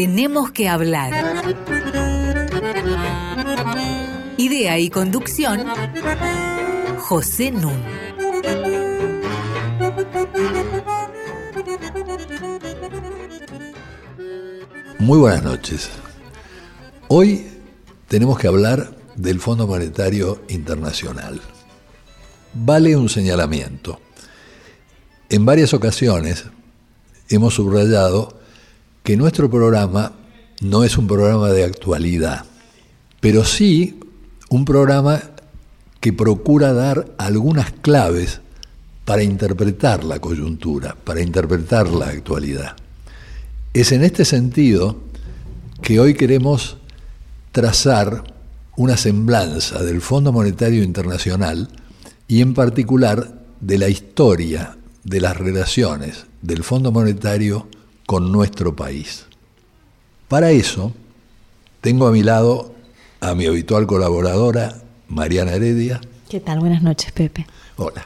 Tenemos que hablar. Idea y conducción, José Nun. Muy buenas noches. Hoy tenemos que hablar del Fondo Monetario Internacional. Vale un señalamiento. En varias ocasiones hemos subrayado que nuestro programa no es un programa de actualidad, pero sí un programa que procura dar algunas claves para interpretar la coyuntura, para interpretar la actualidad. Es en este sentido que hoy queremos trazar una semblanza del Fondo Monetario Internacional y en particular de la historia de las relaciones del Fondo Monetario con nuestro país. Para eso, tengo a mi lado a mi habitual colaboradora, Mariana Heredia. ¿Qué tal? Buenas noches, Pepe. Hola.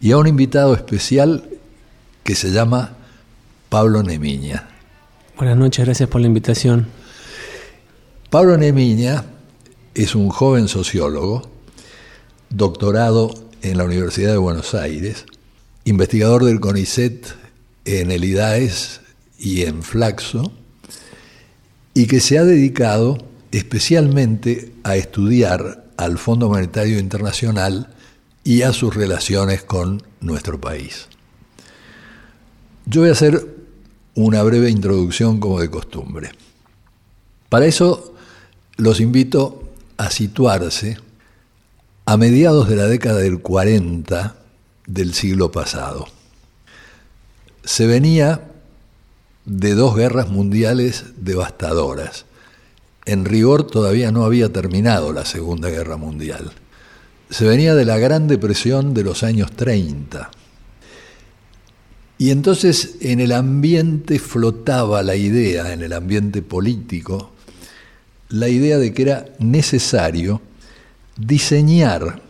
Y a un invitado especial que se llama Pablo Nemiña. Buenas noches, gracias por la invitación. Pablo Nemiña es un joven sociólogo, doctorado en la Universidad de Buenos Aires, investigador del CONICET en el IDAES y en Flaxo, y que se ha dedicado especialmente a estudiar al Fondo Monetario Internacional y a sus relaciones con nuestro país. Yo voy a hacer una breve introducción como de costumbre. Para eso los invito a situarse a mediados de la década del 40 del siglo pasado. Se venía de dos guerras mundiales devastadoras. En rigor todavía no había terminado la Segunda Guerra Mundial. Se venía de la Gran Depresión de los años 30. Y entonces en el ambiente flotaba la idea, en el ambiente político, la idea de que era necesario diseñar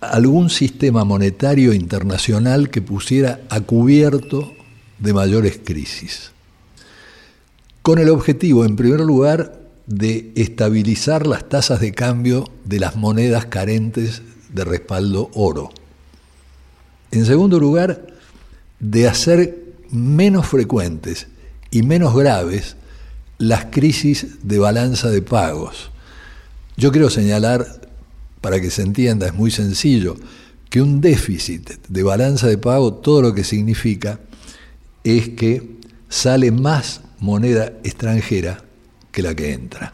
algún sistema monetario internacional que pusiera a cubierto de mayores crisis con el objetivo, en primer lugar, de estabilizar las tasas de cambio de las monedas carentes de respaldo oro. En segundo lugar, de hacer menos frecuentes y menos graves las crisis de balanza de pagos. Yo quiero señalar, para que se entienda, es muy sencillo, que un déficit de balanza de pago todo lo que significa es que sale más moneda extranjera que la que entra.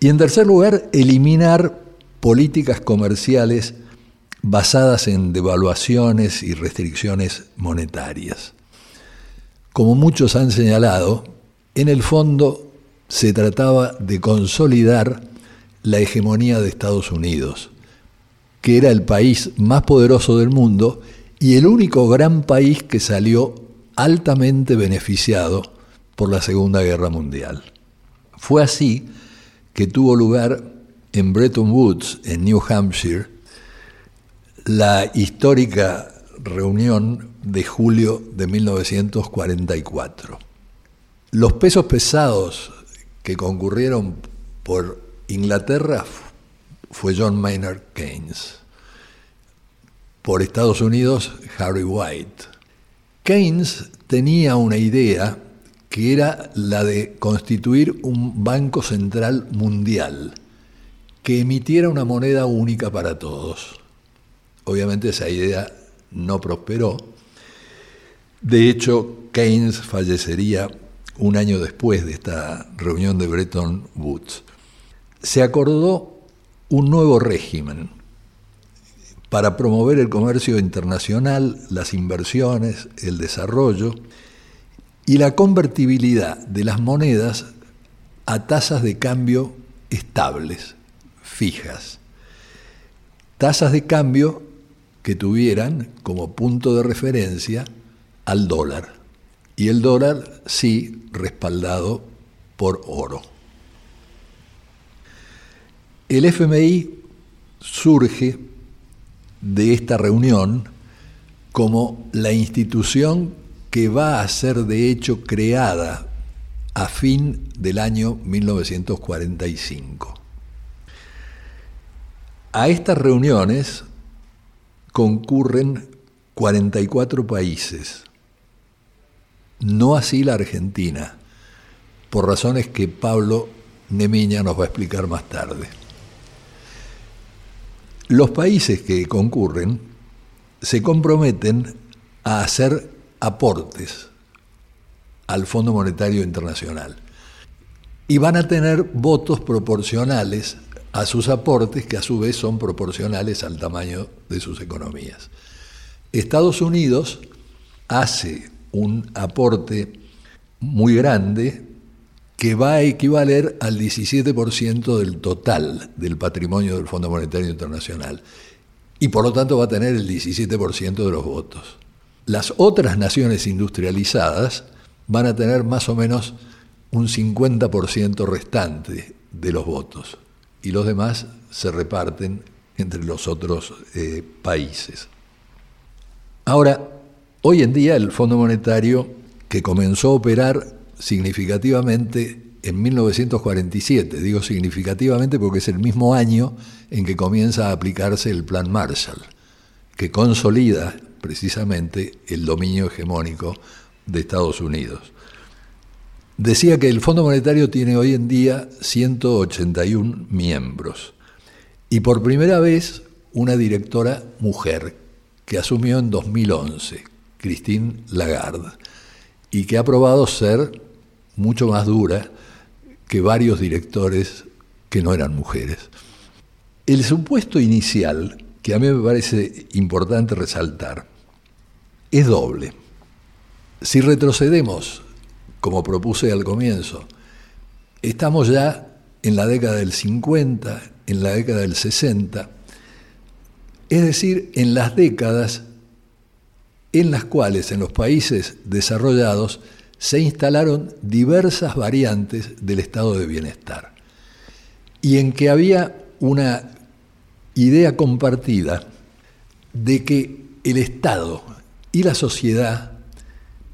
Y en tercer lugar, eliminar políticas comerciales basadas en devaluaciones y restricciones monetarias. Como muchos han señalado, en el fondo se trataba de consolidar la hegemonía de Estados Unidos, que era el país más poderoso del mundo y el único gran país que salió altamente beneficiado por la Segunda Guerra Mundial. Fue así que tuvo lugar en Bretton Woods, en New Hampshire, la histórica reunión de julio de 1944. Los pesos pesados que concurrieron por Inglaterra fue John Maynard Keynes. Por Estados Unidos, Harry White. Keynes tenía una idea que era la de constituir un banco central mundial que emitiera una moneda única para todos. Obviamente esa idea no prosperó. De hecho, Keynes fallecería un año después de esta reunión de Bretton Woods. Se acordó un nuevo régimen para promover el comercio internacional, las inversiones, el desarrollo y la convertibilidad de las monedas a tasas de cambio estables, fijas. Tasas de cambio que tuvieran como punto de referencia al dólar. Y el dólar sí respaldado por oro. El FMI surge de esta reunión como la institución que va a ser de hecho creada a fin del año 1945. A estas reuniones concurren 44 países, no así la Argentina, por razones que Pablo Nemiña nos va a explicar más tarde. Los países que concurren se comprometen a hacer aportes al Fondo Monetario Internacional y van a tener votos proporcionales a sus aportes que a su vez son proporcionales al tamaño de sus economías. Estados Unidos hace un aporte muy grande que va a equivaler al 17% del total del patrimonio del Fondo Monetario Internacional y por lo tanto va a tener el 17% de los votos. Las otras naciones industrializadas van a tener más o menos un 50% restante de los votos y los demás se reparten entre los otros eh, países. Ahora, hoy en día el Fondo Monetario, que comenzó a operar significativamente en 1947, digo significativamente porque es el mismo año en que comienza a aplicarse el Plan Marshall, que consolida precisamente el dominio hegemónico de Estados Unidos. Decía que el Fondo Monetario tiene hoy en día 181 miembros y por primera vez una directora mujer que asumió en 2011, Christine Lagarde, y que ha probado ser mucho más dura que varios directores que no eran mujeres. El supuesto inicial, que a mí me parece importante resaltar, es doble. Si retrocedemos como propuse al comienzo. Estamos ya en la década del 50, en la década del 60, es decir, en las décadas en las cuales en los países desarrollados se instalaron diversas variantes del estado de bienestar y en que había una idea compartida de que el Estado y la sociedad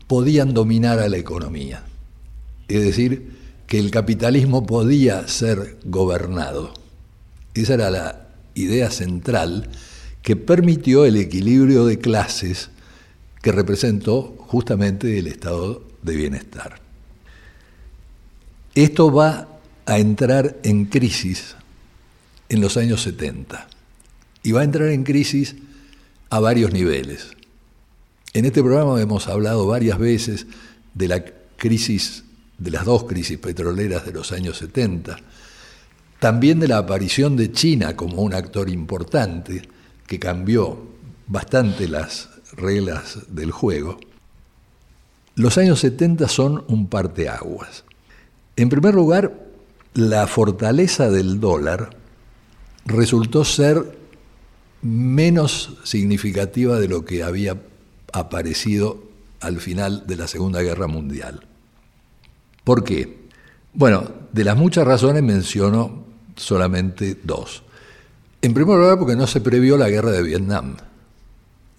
podían dominar a la economía. Es decir, que el capitalismo podía ser gobernado. Esa era la idea central que permitió el equilibrio de clases que representó justamente el estado de bienestar. Esto va a entrar en crisis en los años 70 y va a entrar en crisis a varios niveles. En este programa hemos hablado varias veces de la crisis, de las dos crisis petroleras de los años 70, también de la aparición de China como un actor importante que cambió bastante las reglas del juego. Los años 70 son un parteaguas. En primer lugar, la fortaleza del dólar resultó ser menos significativa de lo que había aparecido al final de la Segunda Guerra Mundial. ¿Por qué? Bueno, de las muchas razones menciono solamente dos. En primer lugar, porque no se previó la guerra de Vietnam,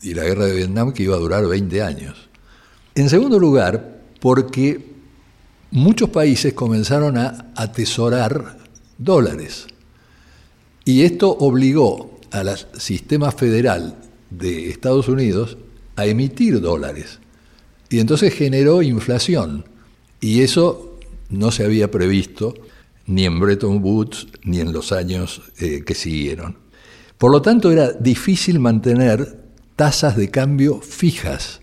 y la guerra de Vietnam que iba a durar 20 años. En segundo lugar, porque muchos países comenzaron a atesorar dólares, y esto obligó al sistema federal de Estados Unidos a emitir dólares. Y entonces generó inflación. Y eso no se había previsto ni en Bretton Woods ni en los años eh, que siguieron. Por lo tanto, era difícil mantener tasas de cambio fijas,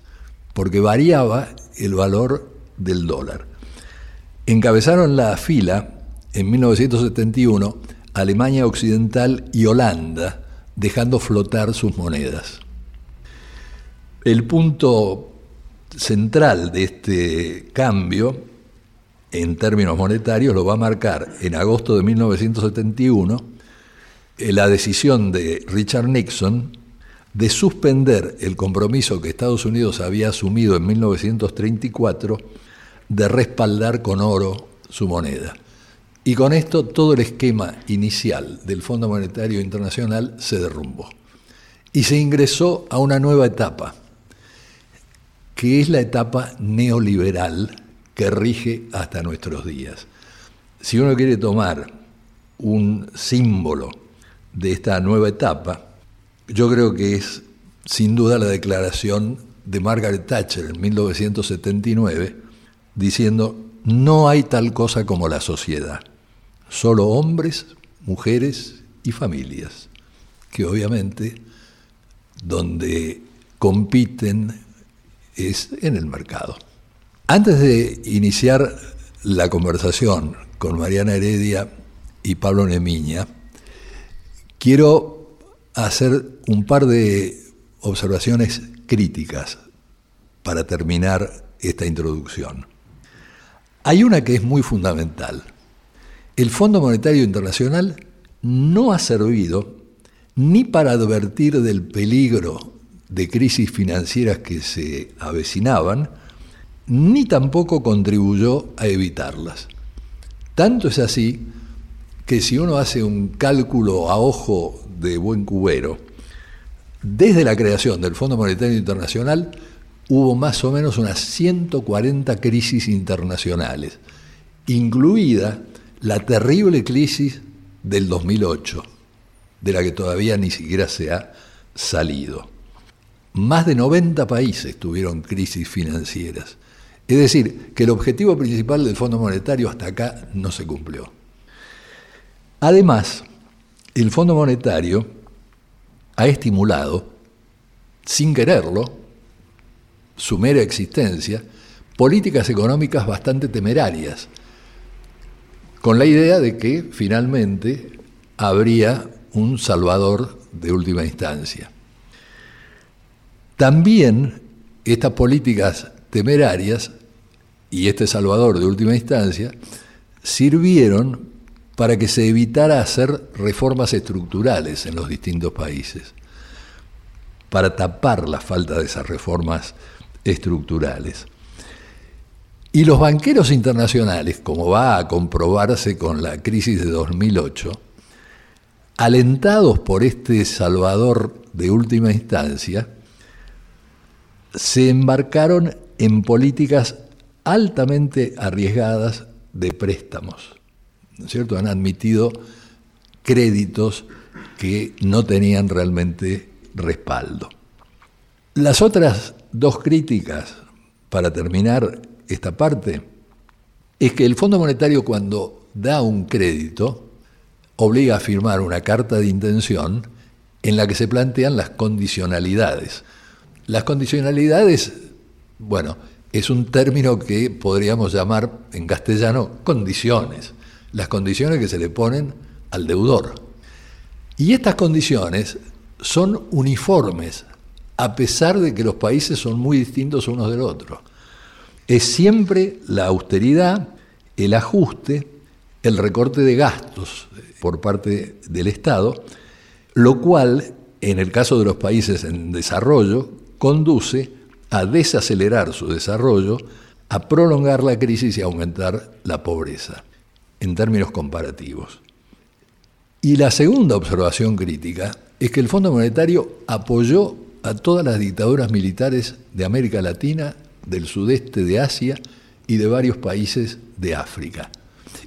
porque variaba el valor del dólar. Encabezaron la fila en 1971 Alemania Occidental y Holanda, dejando flotar sus monedas. El punto central de este cambio, en términos monetarios, lo va a marcar en agosto de 1971 eh, la decisión de Richard Nixon de suspender el compromiso que Estados Unidos había asumido en 1934 de respaldar con oro su moneda. Y con esto todo el esquema inicial del Fondo Monetario Internacional se derrumbó. Y se ingresó a una nueva etapa, que es la etapa neoliberal que rige hasta nuestros días. Si uno quiere tomar un símbolo de esta nueva etapa, yo creo que es sin duda la declaración de Margaret Thatcher en 1979, diciendo, no hay tal cosa como la sociedad, solo hombres, mujeres y familias, que obviamente donde compiten es en el mercado. Antes de iniciar la conversación con Mariana Heredia y Pablo Nemiña, quiero hacer un par de observaciones críticas para terminar esta introducción. Hay una que es muy fundamental. El Fondo Monetario Internacional no ha servido ni para advertir del peligro de crisis financieras que se avecinaban, ni tampoco contribuyó a evitarlas. Tanto es así que si uno hace un cálculo a ojo de buen cubero, desde la creación del Fondo Monetario Internacional hubo más o menos unas 140 crisis internacionales, incluida la terrible crisis del 2008, de la que todavía ni siquiera se ha salido. Más de 90 países tuvieron crisis financieras. Es decir, que el objetivo principal del Fondo Monetario hasta acá no se cumplió. Además, el Fondo Monetario ha estimulado, sin quererlo, su mera existencia, políticas económicas bastante temerarias, con la idea de que finalmente habría un salvador de última instancia. También estas políticas temerarias y este salvador de última instancia sirvieron para que se evitara hacer reformas estructurales en los distintos países, para tapar la falta de esas reformas estructurales. Y los banqueros internacionales, como va a comprobarse con la crisis de 2008, alentados por este salvador de última instancia, se embarcaron en políticas altamente arriesgadas de préstamos. ¿no es cierto? Han admitido créditos que no tenían realmente respaldo. Las otras dos críticas, para terminar esta parte, es que el Fondo Monetario cuando da un crédito obliga a firmar una carta de intención en la que se plantean las condicionalidades. Las condicionalidades, bueno, es un término que podríamos llamar en castellano condiciones, las condiciones que se le ponen al deudor. Y estas condiciones son uniformes, a pesar de que los países son muy distintos unos del otro. Es siempre la austeridad, el ajuste, el recorte de gastos por parte del Estado, lo cual, en el caso de los países en desarrollo, conduce a desacelerar su desarrollo, a prolongar la crisis y aumentar la pobreza, en términos comparativos. Y la segunda observación crítica es que el Fondo Monetario apoyó a todas las dictaduras militares de América Latina, del sudeste de Asia y de varios países de África.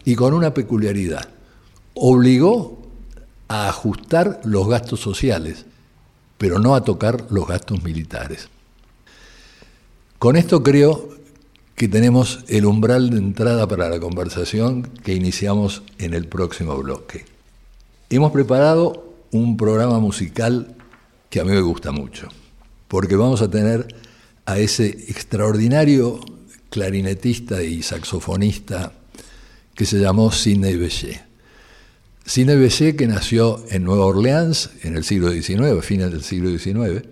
Y con una peculiaridad, obligó a ajustar los gastos sociales, pero no a tocar los gastos militares. Con esto creo que tenemos el umbral de entrada para la conversación que iniciamos en el próximo bloque. Hemos preparado un programa musical que a mí me gusta mucho, porque vamos a tener a ese extraordinario clarinetista y saxofonista que se llamó Sidney Bechet. Bechet que nació en Nueva Orleans en el siglo XIX, fines del siglo XIX.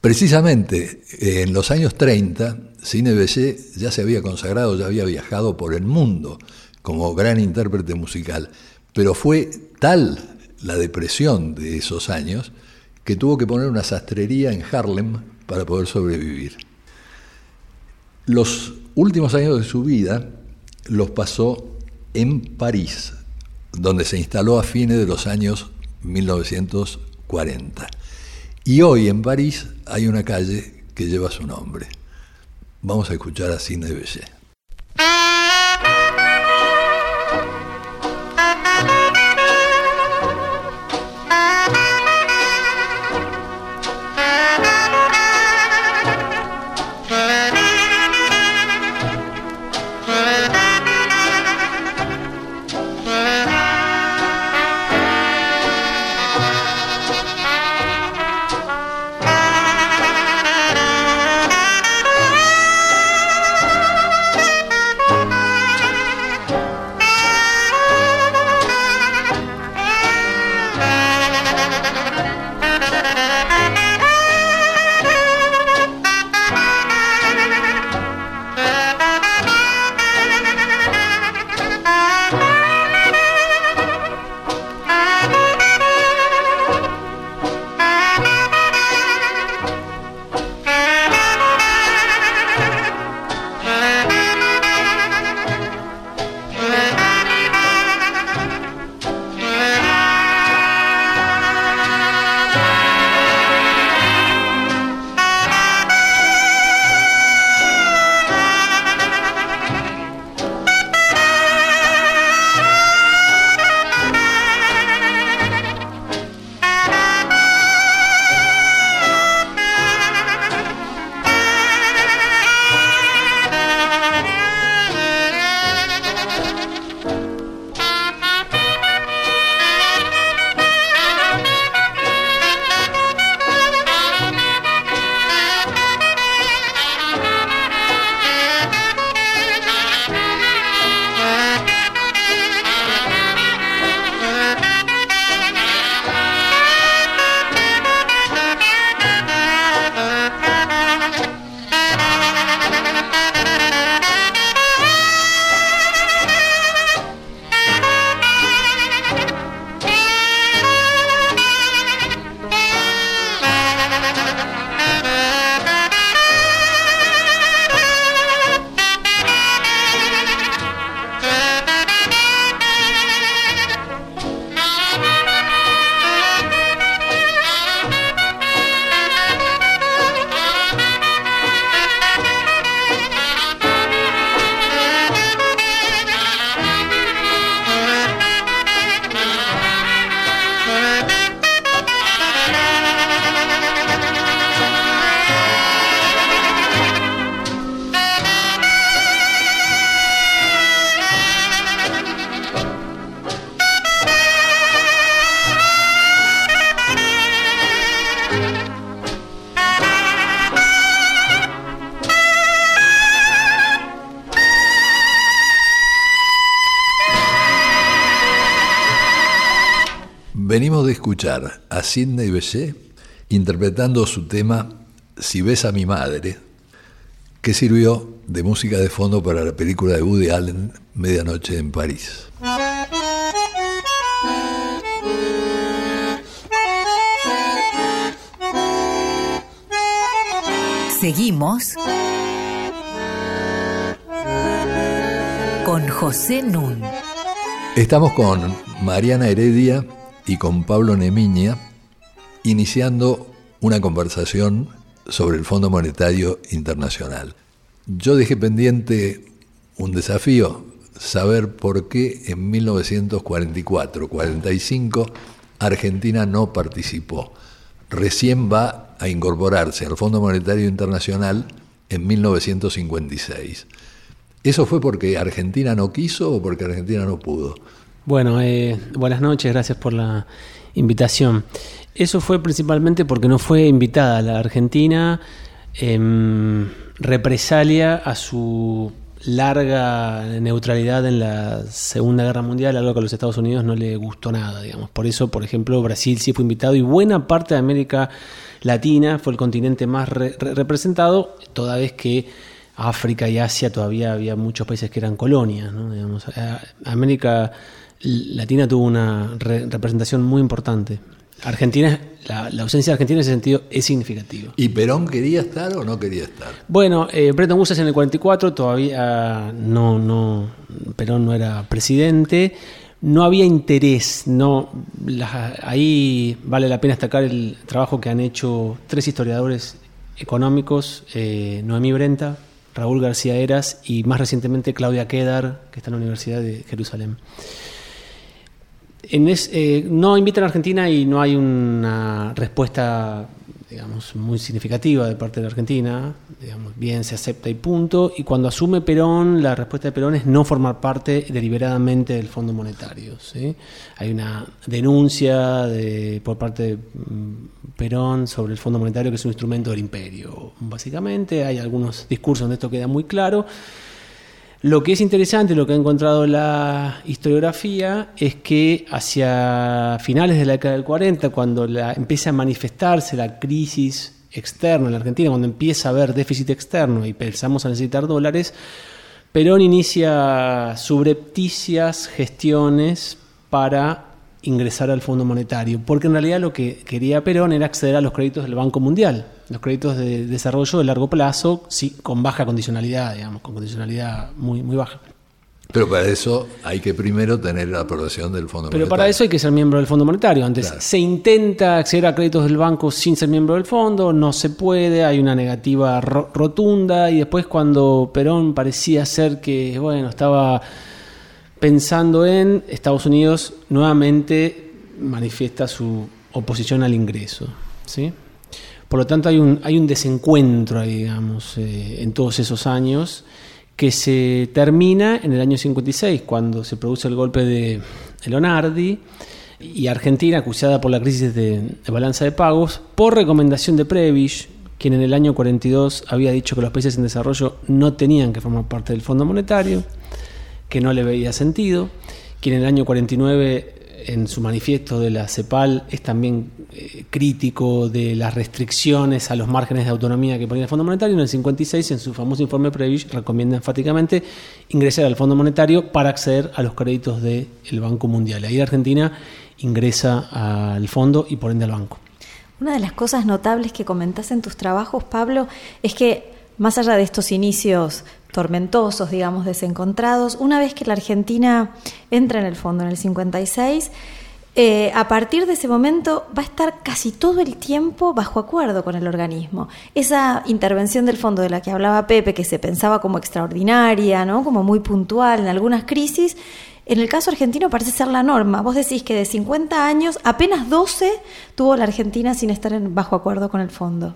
Precisamente en los años 30, Sidney Bechet ya se había consagrado, ya había viajado por el mundo como gran intérprete musical, pero fue tal la depresión de esos años que tuvo que poner una sastrería en Harlem para poder sobrevivir. Los últimos años de su vida los pasó en París, donde se instaló a fines de los años 1940. Y hoy en París hay una calle que lleva su nombre. Vamos a escuchar a Bechet. Venimos escuchar a Sidney Bechet interpretando su tema Si ves a mi madre, que sirvió de música de fondo para la película de Woody Allen, Medianoche en París. Seguimos con José Nun. Estamos con Mariana Heredia y con Pablo Nemiña iniciando una conversación sobre el Fondo Monetario Internacional. Yo dejé pendiente un desafío, saber por qué en 1944-45 Argentina no participó. Recién va a incorporarse al Fondo Monetario Internacional en 1956. ¿Eso fue porque Argentina no quiso o porque Argentina no pudo? Bueno, eh, buenas noches, gracias por la invitación. Eso fue principalmente porque no fue invitada a la Argentina en represalia a su larga neutralidad en la Segunda Guerra Mundial, algo que a los Estados Unidos no le gustó nada, digamos. Por eso, por ejemplo, Brasil sí fue invitado y buena parte de América Latina fue el continente más representado, toda vez que África y Asia todavía había muchos países que eran colonias, ¿no? digamos. América Latina tuvo una representación muy importante. Argentina, la, ausencia de Argentina en ese sentido es significativa. ¿Y Perón quería estar o no quería estar? Bueno, eh, Bretton Woods en el 44 todavía no, no, Perón no era presidente, no había interés, no, ahí vale la pena destacar el trabajo que han hecho tres historiadores económicos, eh, Noemí Brenta, Raúl García Eras y más recientemente Claudia Quedar, que está en la Universidad de Jerusalén. En eh, no invitan a Argentina y no hay una respuesta digamos, muy significativa de parte de la Argentina, digamos, bien se acepta y punto, y cuando asume Perón, la respuesta de Perón es no formar parte deliberadamente del Fondo Monetario. Hay una denuncia de, por parte de mm, Perón sobre el Fondo Monetario que es un instrumento del imperio, básicamente, hay algunos discursos donde esto queda muy claro, lo que es interesante, lo que ha encontrado la historiografía, es que hacia finales de la década del 40, cuando empieza a manifestarse la crisis externa en la Argentina, cuando empieza a haber déficit externo y pensamos a necesitar dólares, Perón inicia subrepticias gestiones para ingresar al Fondo Monetario, porque en realidad lo que quería Perón era acceder a los créditos del Banco Mundial, los créditos de desarrollo de largo plazo, sí, con baja condicionalidad, digamos, con condicionalidad muy, muy baja. Pero para eso hay que primero tener la aprobación del Fondo Monetario. Pero para eso hay que ser miembro del Fondo Monetario. Antes se intenta acceder a créditos del banco sin ser miembro del fondo, no se puede, hay una negativa rotunda y después cuando Perón parecía ser que, bueno, estaba pensando en Estados Unidos, nuevamente manifiesta su oposición al ingreso. ¿sí? Por lo tanto, hay un, hay un desencuentro, digamos, eh, en todos esos años que se termina en el año 56, cuando se produce el golpe de Leonardi y Argentina, acusada por la crisis de, de balanza de pagos, por recomendación de Prebisch, quien en el año 42 había dicho que los países en desarrollo no tenían que formar parte del Fondo Monetario, que no le veía sentido, quien en el año 49 en su manifiesto de la CEPAL es también eh, crítico de las restricciones a los márgenes de autonomía que ponía el Fondo Monetario. En el 56, en su famoso informe Prevish, recomienda enfáticamente ingresar al Fondo Monetario para acceder a los créditos del Banco Mundial. Ahí Argentina ingresa al fondo y por ende al banco. Una de las cosas notables que comentás en tus trabajos, Pablo, es que más allá de estos inicios tormentosos, digamos, desencontrados, una vez que la Argentina entra en el fondo en el 56, eh, a partir de ese momento va a estar casi todo el tiempo bajo acuerdo con el organismo. Esa intervención del fondo de la que hablaba Pepe, que se pensaba como extraordinaria, ¿no? como muy puntual en algunas crisis, en el caso argentino parece ser la norma. Vos decís que de 50 años, apenas 12 tuvo la Argentina sin estar en bajo acuerdo con el fondo.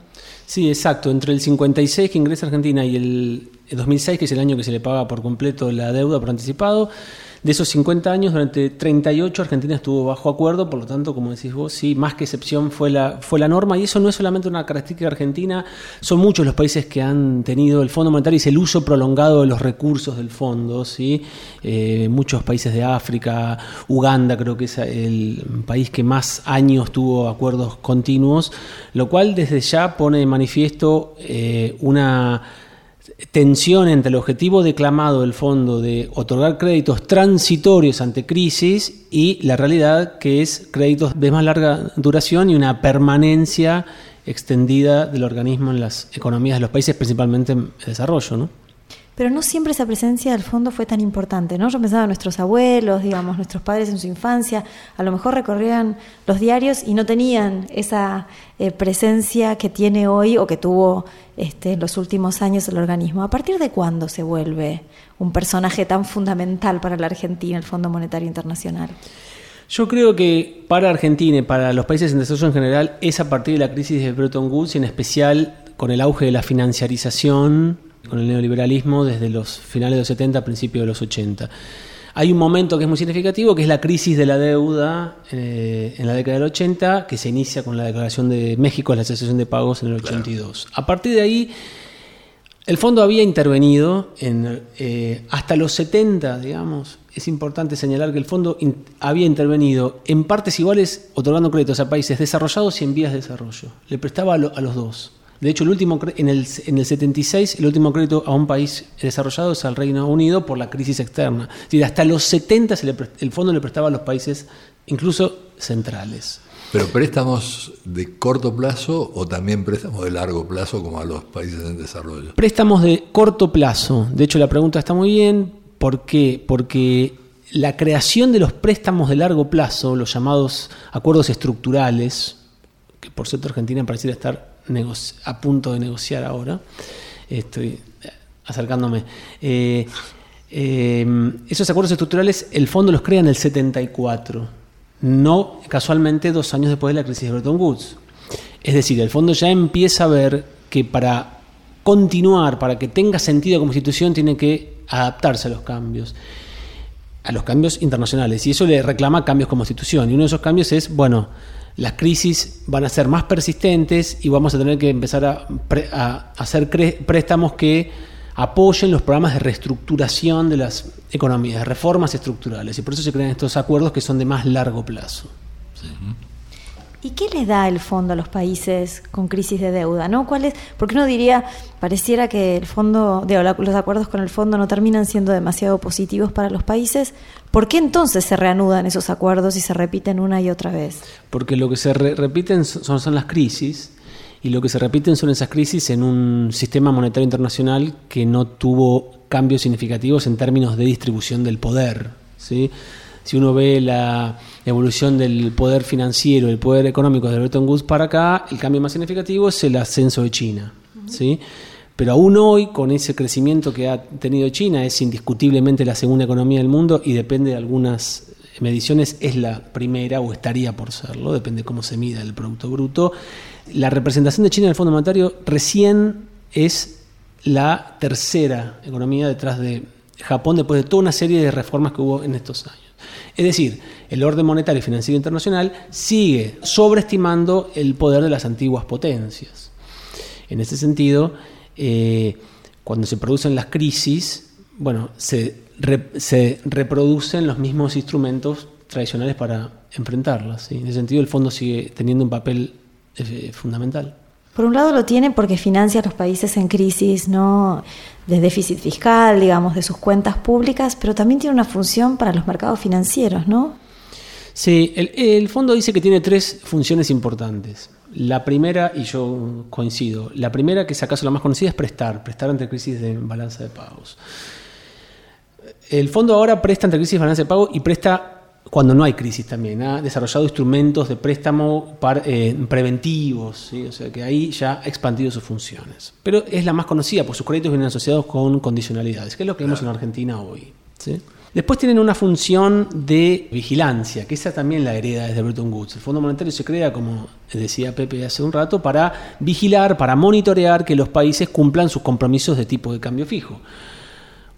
Sí, exacto. Entre el 56 que ingresa Argentina y el 2006, que es el año que se le paga por completo la deuda por anticipado, De esos 50 años, durante 38 Argentina estuvo bajo acuerdo, por lo tanto, como decís vos, sí, más que excepción fue la, fue la norma, y eso no es solamente una característica argentina, son muchos los países que han tenido el Fondo Monetario y el uso prolongado de los recursos del fondo, ¿sí? Eh, muchos países de África, Uganda creo que es el país que más años tuvo acuerdos continuos, lo cual desde ya pone de manifiesto eh, una tensión entre el objetivo declamado del fondo de otorgar créditos transitorios ante crisis y la realidad que es créditos de más larga duración y una permanencia extendida del organismo en las economías de los países, principalmente en desarrollo. ¿no? Pero no siempre esa presencia del fondo fue tan importante, ¿no? Yo pensaba en nuestros abuelos, digamos, nuestros padres en su infancia, a lo mejor recorrían los diarios y no tenían esa eh, presencia que tiene hoy o que tuvo este, en los últimos años el organismo. ¿A partir de cuándo se vuelve un personaje tan fundamental para la Argentina, el Fondo Monetario Internacional? Yo creo que para Argentina y para los países en desarrollo en general es a partir de la crisis de Bretton Woods y en especial con el auge de la financiarización con el neoliberalismo desde los finales de los 70 a principios de los 80. Hay un momento que es muy significativo, que es la crisis de la deuda eh, en la década del 80, que se inicia con la declaración de México, la asociación de pagos en el 82. A partir de ahí, el fondo había intervenido en, eh, hasta los 70, digamos. Es importante señalar que el fondo había intervenido en partes iguales otorgando créditos a países desarrollados y en vías de desarrollo. Le prestaba a los dos. De hecho, el último, en, el, en el 76, el último crédito a un país desarrollado es al Reino Unido por la crisis externa. Es decir, hasta los 70 el fondo le prestaba a los países, incluso centrales. ¿Pero préstamos de corto plazo o también préstamos de largo plazo como a los países en desarrollo? Préstamos de corto plazo. De hecho, la pregunta está muy bien. ¿Por qué? Porque la creación de los préstamos de largo plazo, los llamados acuerdos estructurales, que por cierto Argentina pareciera estar a punto de negociar ahora. Estoy acercándome. Eh, eh, esos acuerdos estructurales, el fondo los crea en el 74, no casualmente dos años después de la crisis de Bretton Woods. Es decir, el fondo ya empieza a ver que para continuar, para que tenga sentido como institución, tiene que adaptarse a los cambios, a los cambios internacionales. Y eso le reclama cambios como institución. Y uno de esos cambios es, bueno, las crisis van a ser más persistentes y vamos a tener que empezar a, hacer préstamos que apoyen los programas de reestructuración de las economías, reformas estructurales. Y por eso se crean estos acuerdos que son de más largo plazo. ¿Y qué le da el fondo a los países con crisis de deuda? ¿no? ¿Cuál es? Porque uno diría, pareciera que el fondo, los acuerdos con el fondo no terminan siendo demasiado positivos para los países. ¿Por qué entonces se reanudan esos acuerdos y se repiten una y otra vez? Porque lo que se repiten son, son las crisis y lo que se repiten son esas crisis en un sistema monetario internacional que no tuvo cambios significativos en términos de distribución del poder. ¿sí? si uno ve la evolución del poder financiero, el poder económico de Bretton Woods para acá, el cambio más significativo es el ascenso de China. ¿sí? Pero aún hoy, con ese crecimiento que ha tenido China, es indiscutiblemente la segunda economía del mundo y depende de algunas mediciones, es la primera o estaría por serlo, depende de cómo se mida el Producto Bruto. La representación de China en el Fondo Monetario recién es la tercera economía detrás de Japón, después de toda una serie de reformas que hubo en estos años. Es decir, el orden monetario y financiero internacional sigue sobreestimando el poder de las antiguas potencias. En ese sentido, eh, cuando se producen las crisis, bueno, se, reproducen los mismos instrumentos tradicionales para enfrentarlas. En ese sentido, el fondo sigue teniendo un papel eh, fundamental. Por un lado lo tiene porque financia a los países en crisis, ¿no? de déficit fiscal, digamos, de sus cuentas públicas, pero también tiene una función para los mercados financieros, ¿no? Sí, el, fondo dice que tiene tres funciones importantes. La primera, y yo coincido, la primera, que es acaso la más conocida, es prestar, prestar ante crisis de balanza de pagos. El fondo ahora presta ante crisis de balanza de pagos y presta cuando no hay crisis también. Ha desarrollado instrumentos de préstamo eh, preventivos, o sea que ahí ya ha expandido sus funciones. Pero es la más conocida, porque sus créditos vienen asociados con condicionalidades, que es lo que vemos en Argentina hoy. Después tienen una función de vigilancia, que esa también la hereda desde Bretton Woods. El Fondo Monetario se crea, como decía Pepe hace un rato, para vigilar, para monitorear que los países cumplan sus compromisos de tipo de cambio fijo.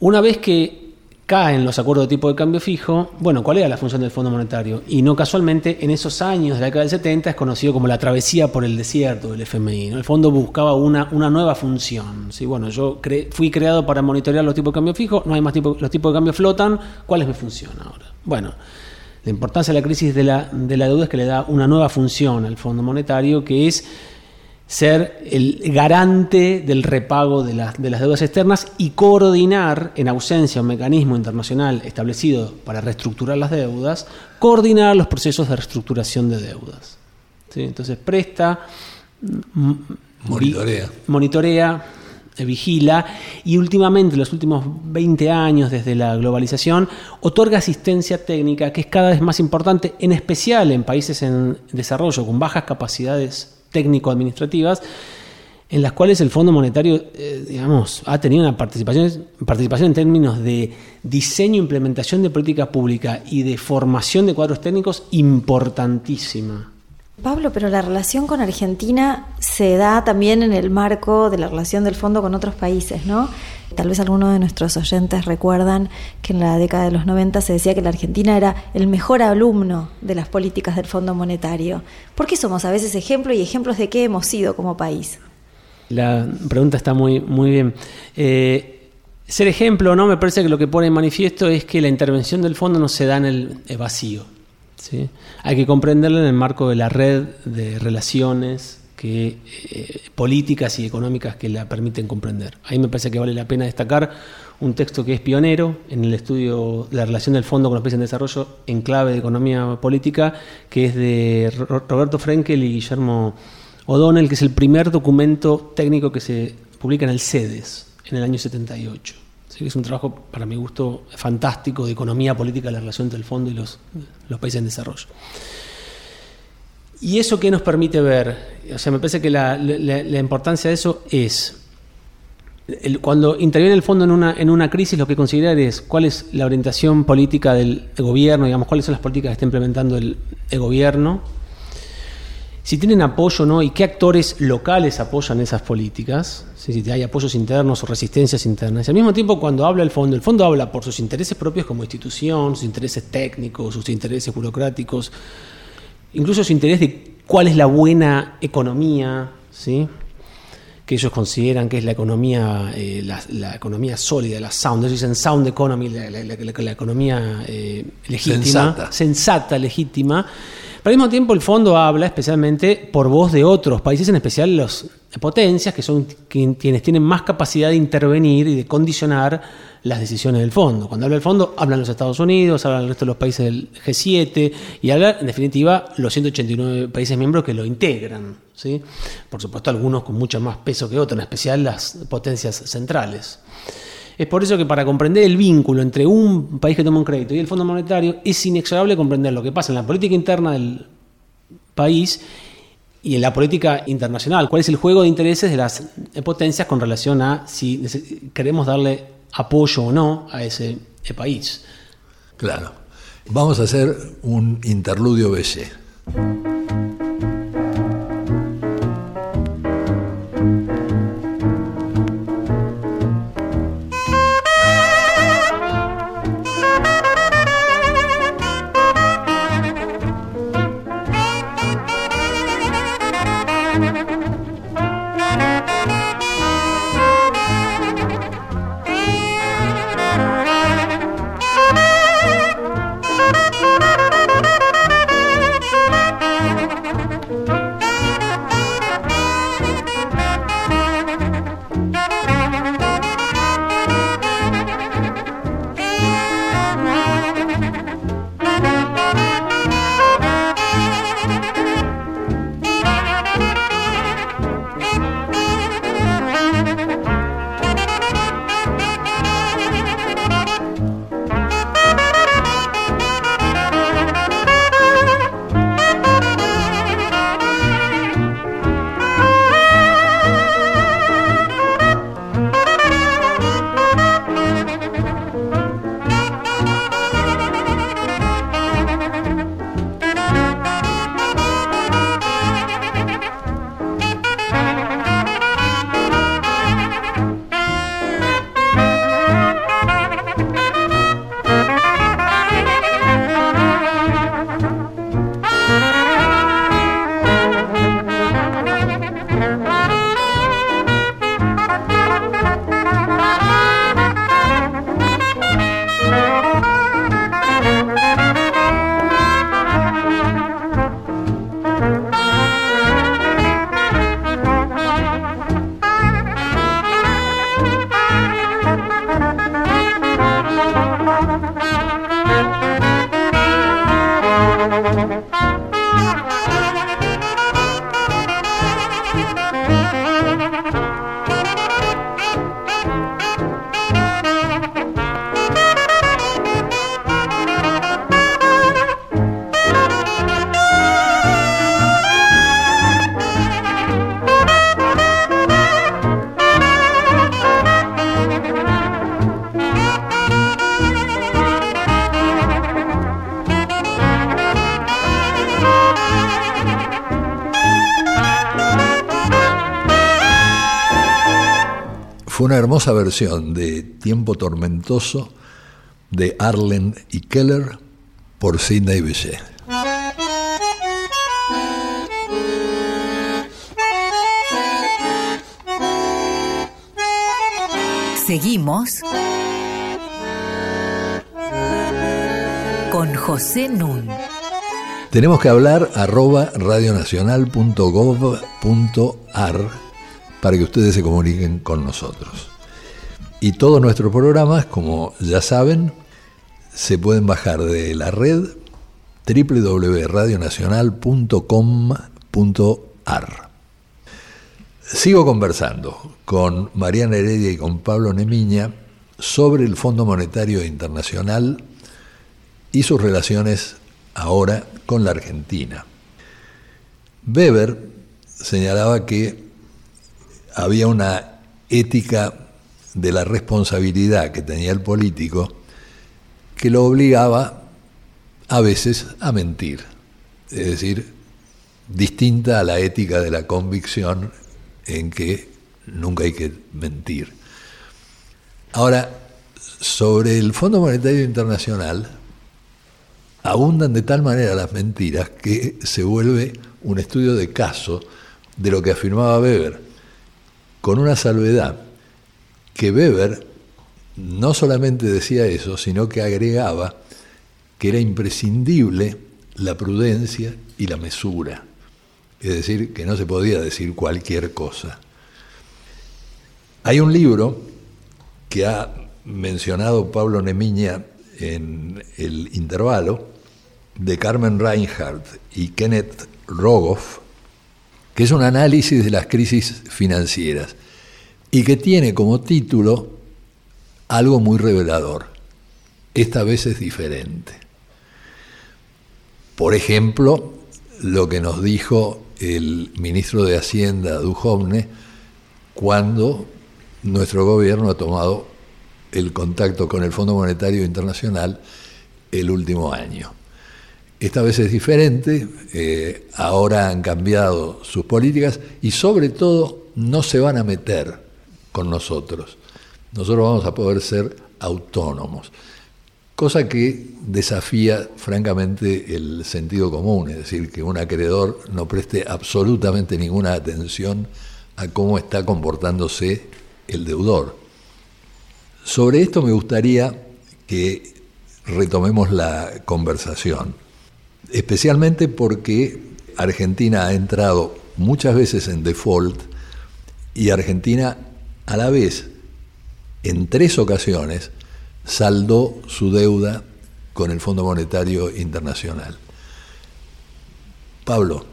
Una vez que caen los acuerdos de tipo de cambio fijo, bueno, ¿cuál era la función del Fondo Monetario? Y no casualmente, en esos años de la década del 70 es conocido como la travesía por el desierto del FMI. El fondo buscaba una, una nueva función. ¿sí? Bueno, yo fui creado para monitorear los tipos de cambio fijo, no hay más tipos, los tipos de cambio flotan, ¿cuál es mi función ahora? Bueno, la importancia de la crisis de la, de la deuda es que le da una nueva función al Fondo Monetario, que es ser el garante del repago de, las deudas externas y coordinar, en ausencia de un mecanismo internacional establecido para reestructurar las deudas, coordinar los procesos de reestructuración de deudas. Entonces presta, monitorea, monitorea eh, vigila y últimamente, en los últimos 20 años desde la globalización, otorga asistencia técnica que es cada vez más importante, en especial en países en desarrollo con bajas capacidades técnico-administrativas, en las cuales el Fondo Monetario, eh, digamos, ha tenido una participación, participación en términos de diseño, e implementación de política pública y de formación de cuadros técnicos importantísima. Pablo, pero la relación con Argentina se da también en el marco de la relación del fondo con otros países, ¿no? Tal vez algunos de nuestros oyentes recuerdan que en la década de los 90 se decía que la Argentina era el mejor alumno de las políticas del Fondo Monetario. ¿Por qué somos a veces ejemplo y ejemplos de qué hemos sido como país? La pregunta está muy, muy bien. Eh, ser ejemplo, ¿no? Me parece que lo que pone en manifiesto es que la intervención del fondo no se da en el vacío. Hay que comprenderla en el marco de la red de relaciones que, eh, políticas y económicas que la permiten comprender. Ahí me parece que vale la pena destacar un texto que es pionero en el estudio de la relación del fondo con los países en desarrollo en clave de economía política, que es de Roberto Frenkel y Guillermo O'Donnell, que es el primer documento técnico que se publica en el CEDES en el año 78 es un trabajo, para mi gusto, fantástico de economía política la relación entre el fondo y los, países en desarrollo. ¿Y eso qué nos permite ver? O sea, me parece que la, importancia de eso es, cuando interviene el fondo en una, en una crisis, lo que considerar es cuál es la orientación política del gobierno, digamos, cuáles son las políticas que está implementando el gobierno, si tienen apoyo no y qué actores locales apoyan esas políticas, si hay apoyos internos o resistencias internas. Y al mismo tiempo, cuando habla el fondo, el fondo habla por sus intereses propios como institución, sus intereses técnicos, sus intereses burocráticos, incluso su interés de cuál es la buena economía, ¿sí? que ellos consideran que es la economía, eh, la, economía sólida, la sound, ellos dicen sound economy, la, economía eh, legítima, sensata, legítima. Pero al mismo tiempo el fondo habla especialmente por voz de otros países, en especial las potencias, que son quienes tienen más capacidad de intervenir y de condicionar las decisiones del fondo. Cuando habla del fondo, hablan los Estados Unidos, hablan el resto de los países del G7 y habla, en definitiva, los 189 países miembros que lo integran. ¿sí? Por supuesto, algunos con mucho más peso que otros, en especial las potencias centrales. Es por eso que para comprender el vínculo entre un país que toma un crédito y el Fondo Monetario es inexorable comprender lo que pasa en la política interna del país y en la política internacional. ¿Cuál es el juego de intereses de las potencias con relación a si queremos darle apoyo o no a ese país? Claro. Vamos a hacer un interludio BC. Fue una hermosa versión de Tiempo Tormentoso de Arlen y Keller por Sidney Bechet. Seguimos con José Nun. Tenemos que hablar arroba radionacional.gov.ar para que ustedes se comuniquen con nosotros. Y todos nuestros programas, como ya saben, se pueden bajar de la red www.radionacional.com.ar. Sigo conversando con Mariana Heredia y con Pablo Nemiña sobre el Fondo Monetario Internacional y sus relaciones ahora con la Argentina. Weber señalaba que había una ética de la responsabilidad que tenía el político que lo obligaba a veces a mentir, es decir, distinta a la ética de la convicción en que nunca hay que mentir. Ahora, sobre el Fondo Monetario Internacional, abundan de tal manera las mentiras que se vuelve un estudio de caso de lo que afirmaba Weber, con una salvedad, que Weber no solamente decía eso, sino que agregaba que era imprescindible la prudencia y la mesura, es decir, que no se podía decir cualquier cosa. Hay un libro que ha mencionado Pablo Nemiña en el intervalo, de Carmen Reinhardt y Kenneth Rogoff, que es un análisis de las crisis financieras y que tiene como título algo muy revelador. Esta vez es diferente. Por ejemplo, lo que nos dijo el ministro de Hacienda, Duhovne, cuando nuestro gobierno ha tomado el contacto con el Fondo Monetario Internacional el último año. Esta vez es diferente, eh, ahora han cambiado sus políticas y sobre todo no se van a meter con nosotros. Nosotros vamos a poder ser autónomos, cosa que desafía francamente el sentido común, es decir, que un acreedor no preste absolutamente ninguna atención a cómo está comportándose el deudor. Sobre esto me gustaría que retomemos la conversación especialmente porque Argentina ha entrado muchas veces en default y Argentina a la vez, en tres ocasiones, saldó su deuda con el Fondo Monetario Internacional. Pablo,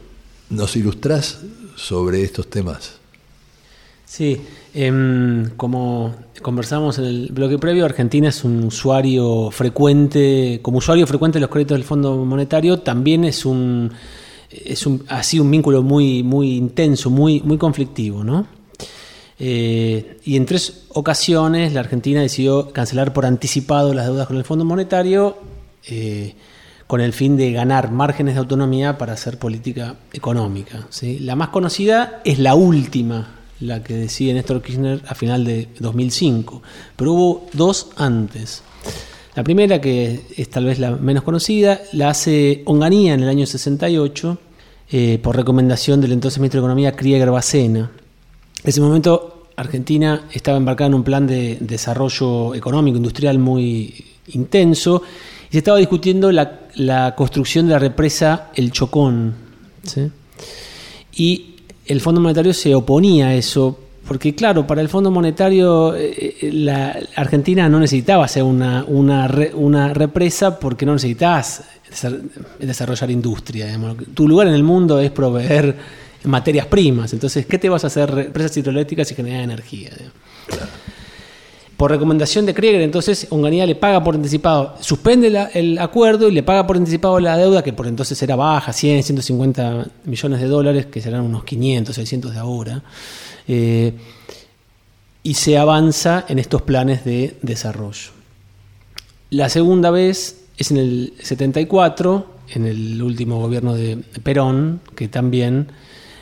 ¿nos ilustrás sobre estos temas? Sí, em, como conversamos en el bloque previo, Argentina es un usuario frecuente, como usuario frecuente de los créditos del Fondo Monetario, también es un, es un, ha un vínculo muy, muy intenso, muy, muy conflictivo, ¿no? Eh, y en tres ocasiones la Argentina decidió cancelar por anticipado las deudas con el Fondo Monetario eh, con el fin de ganar márgenes de autonomía para hacer política económica. La más conocida es la última, la que decide Néstor Kirchner a final de 2005, pero hubo dos antes. La primera, que es tal vez la menos conocida, la hace Onganía en el año 68 eh, por recomendación del entonces ministro de Economía Krieger Bacena. En ese momento Argentina estaba embarcada en un plan de desarrollo económico, industrial muy intenso y se estaba discutiendo la, construcción de la represa El Chocón. Y el Fondo Monetario se oponía a eso, porque claro, para el Fondo Monetario eh, eh, la Argentina no necesitaba hacer una, una, una represa porque no necesitas desarrollar industria. Tu lugar en el mundo es proveer materias primas, entonces, ¿qué te vas a hacer represas hidroeléctricas y generar energía? Por recomendación de Krieger, entonces Onganía le paga por anticipado, suspende el acuerdo y le paga por anticipado la deuda, que por entonces era baja, 100, 150 millones de dólares, que serán unos 500, 600 de ahora, eh, y se avanza en estos planes de desarrollo. La segunda vez es en el 74, en el último gobierno de Perón, que también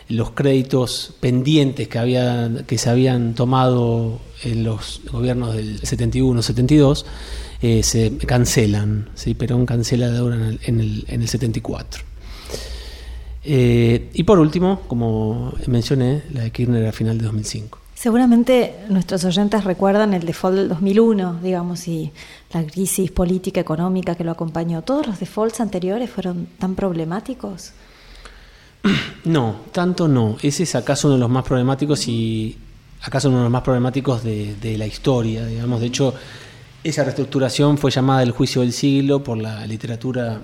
los créditos pendientes que, había, que se habían tomado en los gobiernos del 71-72 eh, se cancelan. ¿sí? Perón cancela la deuda en el, en el, en el 74. Eh, y por último, como mencioné, la de Kirchner a final de 2005. Seguramente nuestros oyentes recuerdan el default del 2001, digamos, y la crisis política económica que lo acompañó. ¿Todos los defaults anteriores fueron tan problemáticos? No, tanto no. Ese es acaso uno de los más problemáticos y acaso uno de los más problemáticos de, la historia, digamos. De hecho, esa reestructuración fue llamada el juicio del siglo por la literatura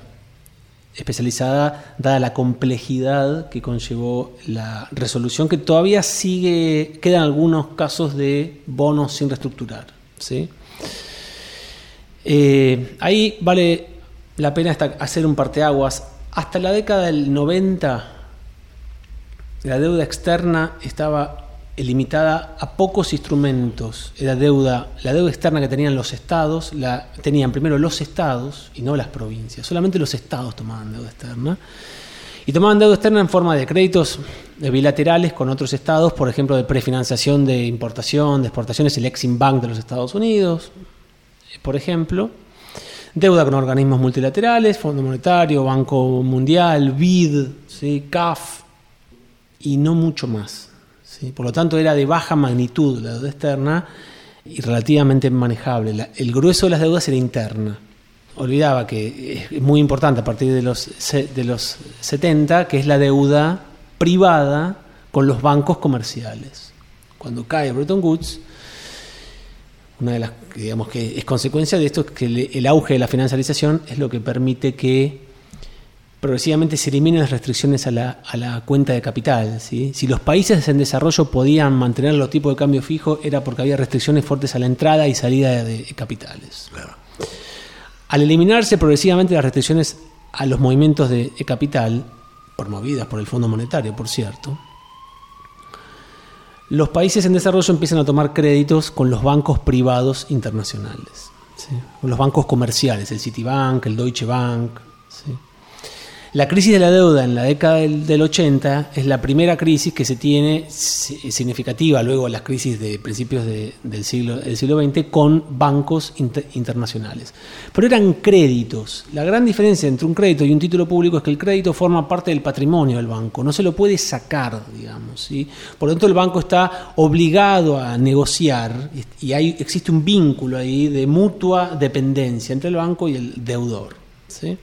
especializada, dada la complejidad que conllevó la resolución, que todavía sigue, quedan algunos casos de bonos sin reestructurar. ¿sí? Eh, ahí vale la pena hacer un parteaguas. Hasta la década del 90, la deuda externa estaba limitada a pocos instrumentos. Era deuda, la deuda externa que tenían los estados, la tenían primero los estados y no las provincias. Solamente los estados tomaban deuda externa. Y tomaban deuda externa en forma de créditos bilaterales con otros estados, por ejemplo, de prefinanciación de importación, de exportaciones, el Exim Bank de los Estados Unidos, por ejemplo. Deuda con organismos multilaterales, Fondo Monetario, Banco Mundial, BID. CAF, y no mucho más. Por lo tanto, era de baja magnitud la deuda externa y relativamente manejable. el grueso de las deudas era interna. Olvidaba que es muy importante a partir de los, de los 70, que es la deuda privada con los bancos comerciales. Cuando cae Bretton Woods, una de las digamos que es consecuencia de esto es que el auge de la financiarización es lo que permite que progresivamente se eliminan las restricciones a la, cuenta de capital. ¿sí? Si los países en desarrollo podían mantener los tipos de cambio fijo, era porque había restricciones fuertes a la entrada y salida de, capitales. Al eliminarse progresivamente las restricciones a los movimientos de, capital, promovidas por el Fondo Monetario, por cierto, los países en desarrollo empiezan a tomar créditos con los bancos privados internacionales, con los bancos comerciales, el Citibank, el Deutsche Bank. ¿sí? La crisis de la deuda en la década del, 80 es la primera crisis que se tiene significativa luego de las crisis de principios del, siglo, del siglo XX con bancos internacionales. Pero eran créditos. La gran diferencia entre un crédito y un título público es que el crédito forma parte del patrimonio del banco, no se lo puede sacar, digamos. ¿sí? Por lo tanto, el banco está obligado a negociar y existe un vínculo ahí de mutua dependencia entre el banco y el deudor. ¿sí?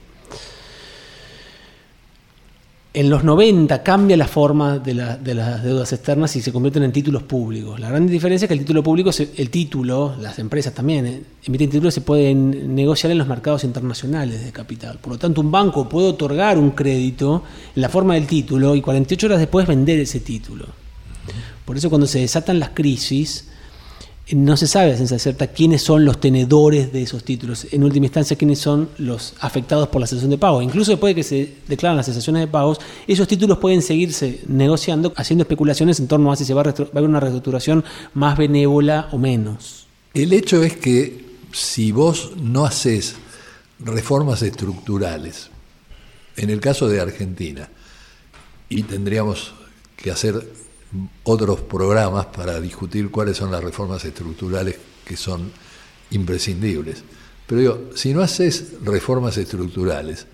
En los 90 cambia la forma de, las deudas externas y se convierten en títulos públicos. La gran diferencia es que el título público, el título, las empresas también eh, emiten títulos, se pueden negociar en los mercados internacionales de capital. Por lo tanto, un banco puede otorgar un crédito en la forma del título y 48 horas después vender ese título. Por eso cuando se desatan las crisis, no se sabe a ciencia cierta quiénes son los tenedores de esos títulos. En última instancia, quiénes son los afectados por la cesación de pago. Incluso después de que se declaran las cesaciones de pagos, esos títulos pueden seguirse negociando, haciendo especulaciones en torno a si se va a, haber una reestructuración más benévola o menos. El hecho es que si vos no haces reformas estructurales, en el caso de Argentina, y tendríamos que hacer otros programas para discutir cuáles son las reformas estructurales que son imprescindibles. Pero digo, si no haces reformas estructurales,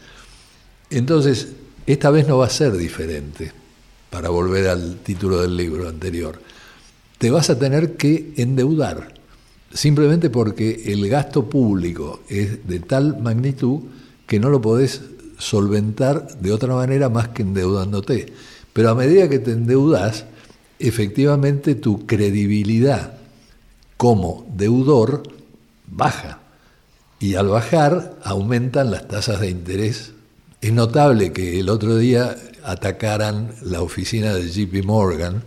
entonces esta vez no va a ser diferente, para volver al título del libro anterior. Te vas a tener que endeudar, simplemente porque el gasto público es de tal magnitud que no lo podés solventar de otra manera más que endeudándote. Pero a medida que te endeudas, efectivamente tu credibilidad como deudor baja. Y al bajar aumentan las tasas de interés. Es notable que el otro día atacaran la oficina de JP Morgan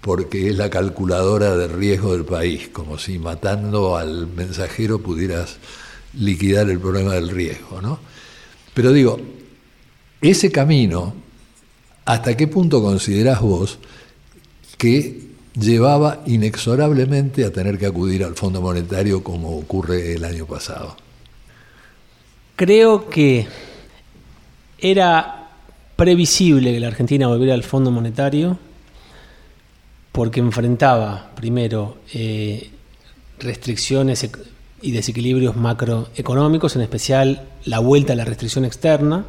porque es la calculadora de riesgo del país, como si matando al mensajero pudieras liquidar el problema del riesgo. ¿no? Pero digo, ese camino, ¿hasta qué punto considerás vos que llevaba inexorablemente a tener que acudir al Fondo Monetario como ocurre el año pasado? Creo que era previsible que la Argentina volviera al Fondo Monetario porque enfrentaba primero eh, restricciones y desequilibrios macroeconómicos, en especial la vuelta a la restricción externa.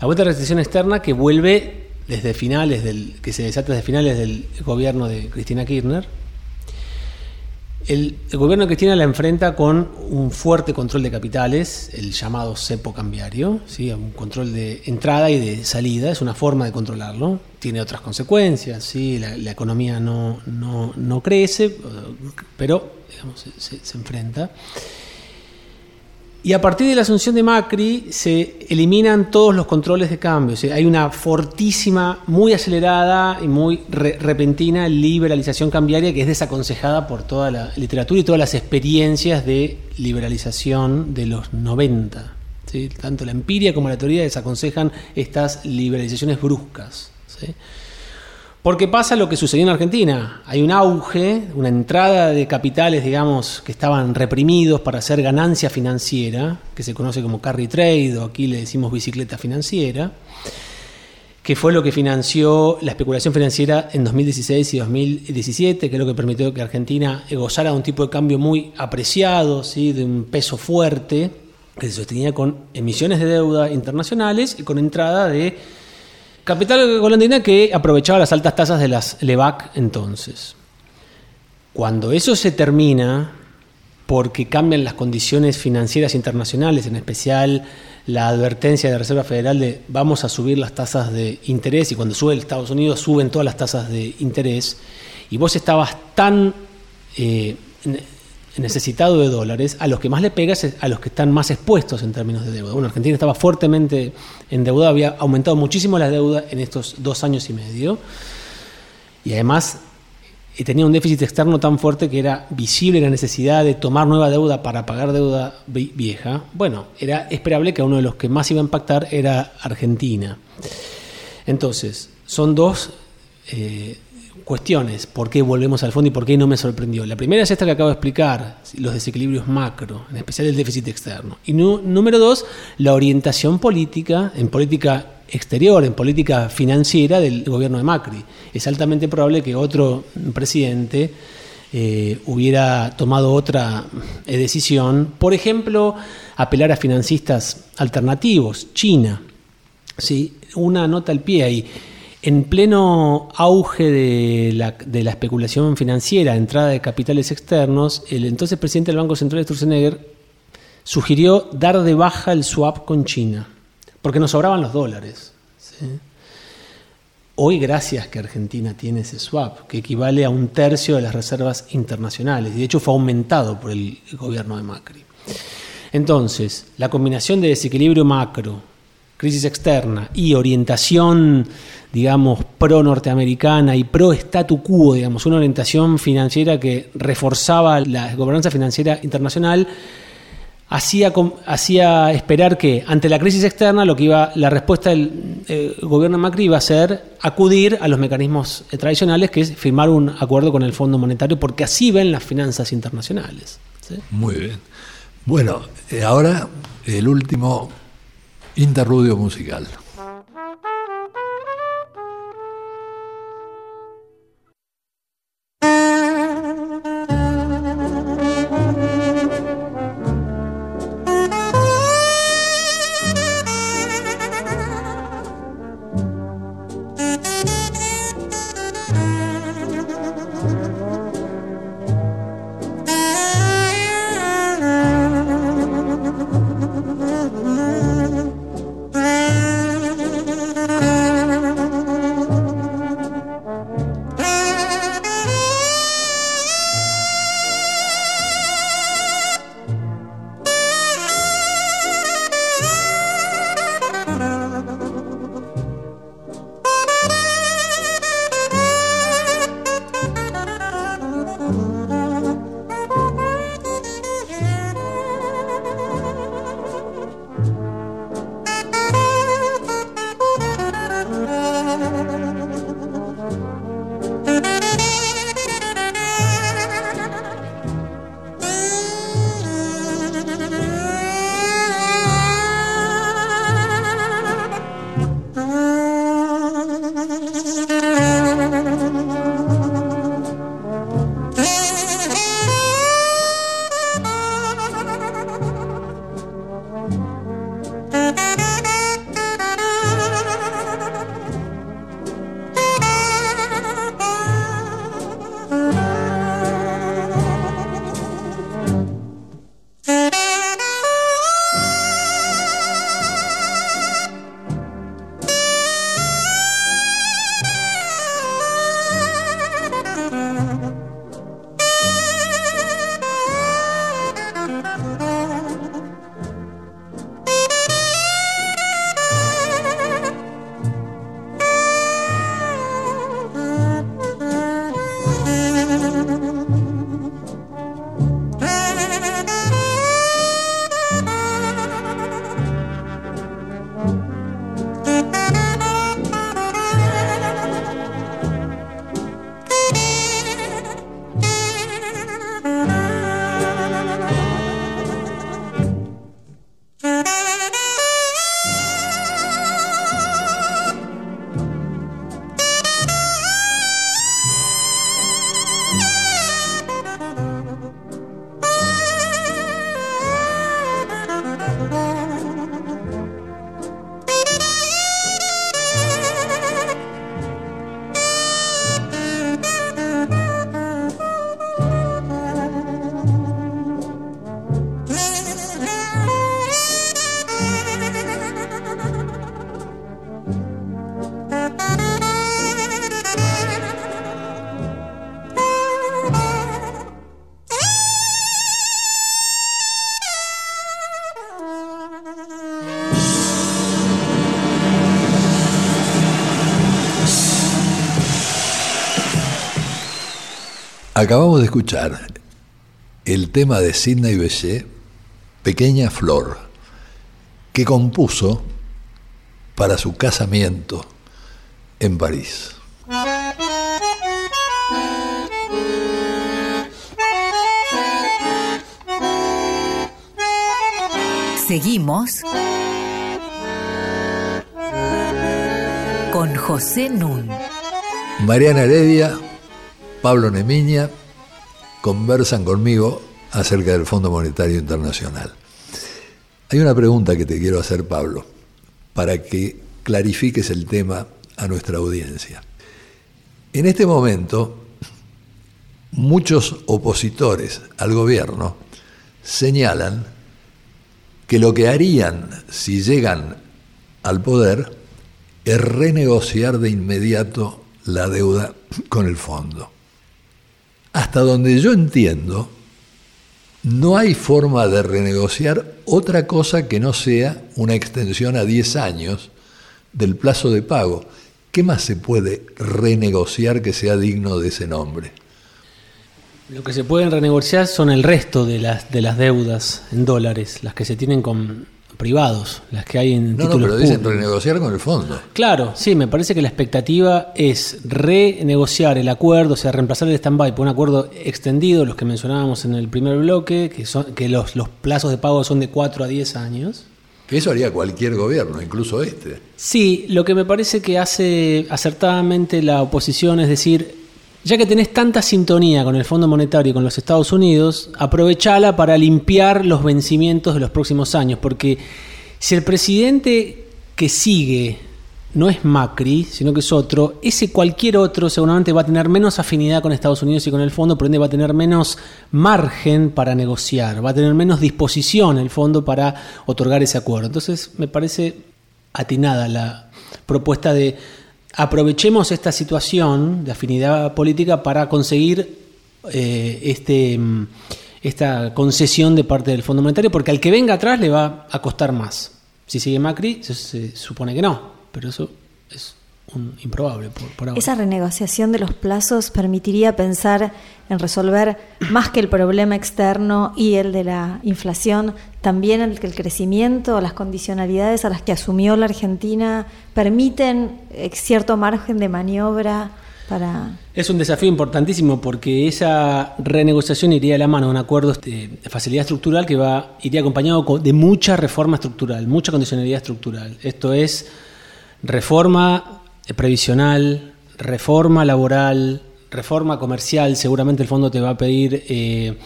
La vuelta a la restricción externa que vuelve desde finales del, que se desata desde finales del gobierno de Cristina Kirchner el, gobierno de Cristina la enfrenta con un fuerte control de capitales, el llamado cepo cambiario, ¿sí? un control de entrada y de salida, es una forma de controlarlo. Tiene otras consecuencias, ¿sí? la, economía no, no, crece, pero se, se enfrenta. Y a partir de la asunción de Macri se eliminan todos los controles de cambio. hay una fortísima, muy acelerada y muy repentina liberalización cambiaria que es desaconsejada por toda la literatura y todas las experiencias de liberalización de los 90. Tanto la empiria como la teoría desaconsejan estas liberalizaciones bruscas. Porque pasa lo que sucedió en Argentina. Hay un auge, una entrada de capitales, digamos, que estaban reprimidos para hacer ganancia financiera, que se conoce como carry trade, o aquí le decimos bicicleta financiera, que fue lo que financió la especulación financiera en 2016 y 2017, que es lo que permitió que Argentina gozara de un tipo de cambio muy apreciado, ¿sí? de un peso fuerte, que se sostenía con emisiones de deuda internacionales y con entrada de Capital holandina que aprovechaba las altas tasas de las LEVAC entonces. Cuando eso se termina, porque cambian las condiciones financieras internacionales, en especial la advertencia de la Reserva Federal de vamos a subir las tasas de interés y cuando sube el Estados Unidos suben todas las tasas de interés y vos estabas tan eh, necesitado de dólares, a los que más le pegas es a los que están más expuestos en términos de deuda. Bueno, Argentina estaba fuertemente endeudada, había aumentado muchísimo la deuda en estos dos años y medio, y además eh, tenía un déficit externo tan fuerte que era visible la necesidad de tomar nueva deuda para pagar deuda vieja. Bueno, era esperable que uno de los que más iba a impactar era Argentina. Entonces, son dos eh, cuestiones, por qué volvemos al fondo y por qué no me sorprendió. La primera es esta que acabo de explicar, los desequilibrios macro, en especial el déficit externo. Y número dos, la orientación política, en política exterior, en política financiera del gobierno de Macri. Es altamente probable que otro presidente eh, hubiera tomado otra eh, decisión, por ejemplo, apelar a financistas alternativos, China. ¿sí? Una nota al pie ahí en pleno auge de la, especulación financiera, entrada de capitales externos, el entonces presidente del Banco Central, Sturzenegger, sugirió dar de baja el swap con China, porque nos sobraban los dólares. Hoy, gracias que Argentina tiene ese swap, que equivale a un tercio de las reservas internacionales, y de hecho fue aumentado por el gobierno de Macri. Entonces, la combinación de desequilibrio macro, crisis externa y orientación digamos, pro-norteamericana y pro-statu quo, digamos, una orientación financiera que reforzaba la gobernanza financiera internacional, hacía, hacía esperar que ante la crisis externa lo que iba la respuesta del eh, gobierno Macri iba a ser acudir a los mecanismos tradicionales que es firmar un acuerdo con el Fondo Monetario porque así ven las finanzas internacionales muy bien. Bueno eh, ahora el último interludio musical Acabamos de escuchar el tema de Sidney Bechet, Pequeña Flor, que compuso para su casamiento en París. Seguimos con José Nun. Mariana Heredia, Pablo Nemiña conversan conmigo acerca del Fondo Monetario Internacional. Hay una pregunta que te quiero hacer, Pablo, para que clarifiques el tema a nuestra audiencia. En este momento, muchos opositores al gobierno señalan que lo que harían si llegan al poder es renegociar de inmediato la deuda con el fondo. Hasta donde yo entiendo, no hay forma de renegociar otra cosa que no sea una extensión a 10 años del plazo de pago. ¿Qué más se puede renegociar que sea digno de ese nombre? Lo que se pueden renegociar son el resto de las, de las deudas en dólares, las que se tienen con privados, las que hay en no, No, pero dicen renegociar con el fondo. Claro, sí, me parece que la expectativa es renegociar el acuerdo, o sea, reemplazar el stand-by por un acuerdo extendido, los que mencionábamos en el primer bloque, que, son, que los, los plazos de pago son de 4 a 10 años. Que eso haría cualquier gobierno, incluso este. Sí, lo que me parece que hace acertadamente la oposición es decir, ya que tenés tanta sintonía con el Fondo Monetario y con los Estados Unidos, aprovechala para limpiar los vencimientos de los próximos años, porque si el presidente que sigue no es Macri, sino que es otro, ese cualquier otro seguramente va a tener menos afinidad con Estados Unidos y con el fondo, por ende va a tener menos margen para negociar, va a tener menos disposición el fondo para otorgar ese acuerdo. Entonces me parece atinada la propuesta de aprovechemos esta situación de afinidad política para conseguir eh, este, mm, esta concesión de parte del Fondo Monetario, porque al que venga atrás le va a costar más. Si sigue Macri, se supone que no, pero eso es improbable por, ahora. Esa renegociación de los plazos permitiría pensar en resolver más que el problema externo y el de la inflación, también el que el crecimiento, las condicionalidades a las que asumió la Argentina permiten eh, cierto margen de maniobra para... Es un desafío importantísimo porque esa renegociación iría a la mano de un acuerdo de facilidad estructural que va iría acompañado de mucha reforma estructural, mucha condicionalidad estructural. Esto es reforma previsional, reforma laboral, reforma comercial, seguramente el fondo te va a pedir eh,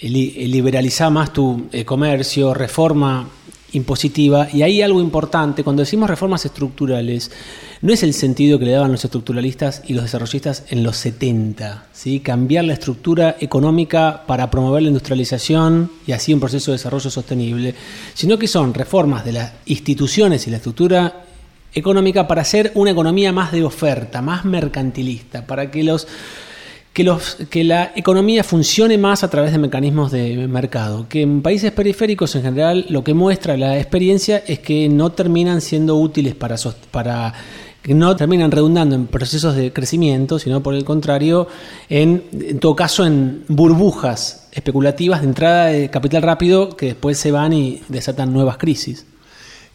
liberalizar más tu eh, comercio, reforma impositiva. Y hay algo importante, cuando decimos reformas estructurales, no es el sentido que le daban los estructuralistas y los desarrollistas en los 70, ¿sí? cambiar la estructura económica para promover la industrialización y así un proceso de desarrollo sostenible, sino que son reformas de las instituciones y la estructura económica para hacer una economía más de oferta, más mercantilista, para que los que, los, que la economía funcione más a través de mecanismos de mercado, que en países periféricos en general lo que muestra la experiencia es que no terminan siendo útiles para, para que no terminan redundando en procesos de crecimiento, sino por el contrario, en, en todo caso en burbujas especulativas de entrada de capital rápido que después se van y desatan nuevas crisis.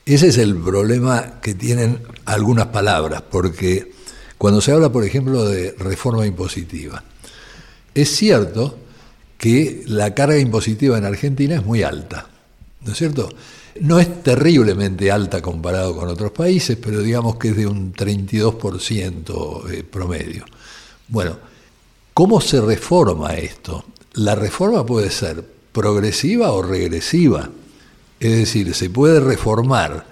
Ese es el problema que tienen algunas palabras, porque cuando se habla, por ejemplo, de reforma impositiva, es cierto que la carga impositiva en Argentina es muy alta, ¿no es cierto? No es terriblemente alta comparado con otros países, pero digamos que es de un 32% eh, promedio. Bueno, ¿cómo se reforma esto? La reforma puede ser progresiva o regresiva. Es decir, se puede reformar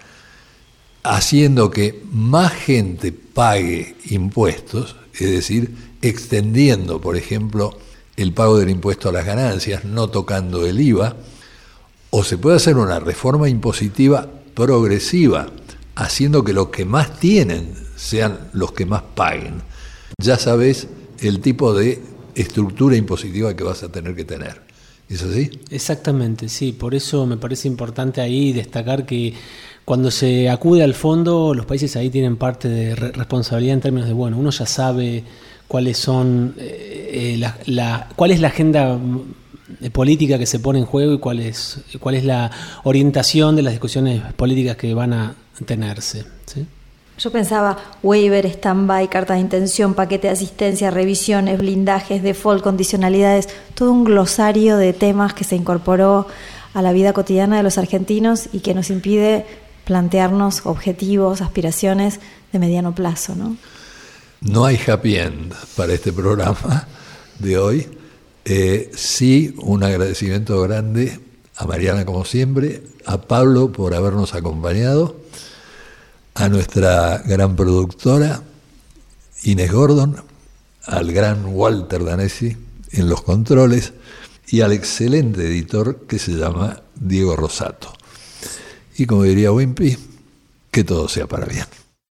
haciendo que más gente pague impuestos, es decir, extendiendo, por ejemplo, el pago del impuesto a las ganancias, no tocando el IVA, o se puede hacer una reforma impositiva progresiva, haciendo que los que más tienen sean los que más paguen. Ya sabes el tipo de estructura impositiva que vas a tener que tener. ¿Es así? Exactamente, sí. Por eso me parece importante ahí destacar que cuando se acude al fondo, los países ahí tienen parte de responsabilidad en términos de, bueno, uno ya sabe cuáles son, eh, eh, la, cuál es la agenda mm, política que se pone en juego y cuál es, cuál es la orientación de las discusiones políticas que van a tenerse. Yo pensaba waiver, stand-by, carta de intención, paquete de asistencia, revisiones, blindajes, default, condicionalidades, todo un glosario de temas que se incorporó a la vida cotidiana de los argentinos y que nos impide plantearnos objetivos, aspiraciones de mediano plazo. ¿no? No hay happy end para este programa de hoy. Eh, sí, un agradecimiento grande a Mariana como siempre, a Pablo por habernos acompañado, a nuestra gran productora Inés Gordon, al gran Walter Danesi en los controles y al excelente editor que se llama Diego Rosato. Y como diría Wimpy, que todo sea para bien.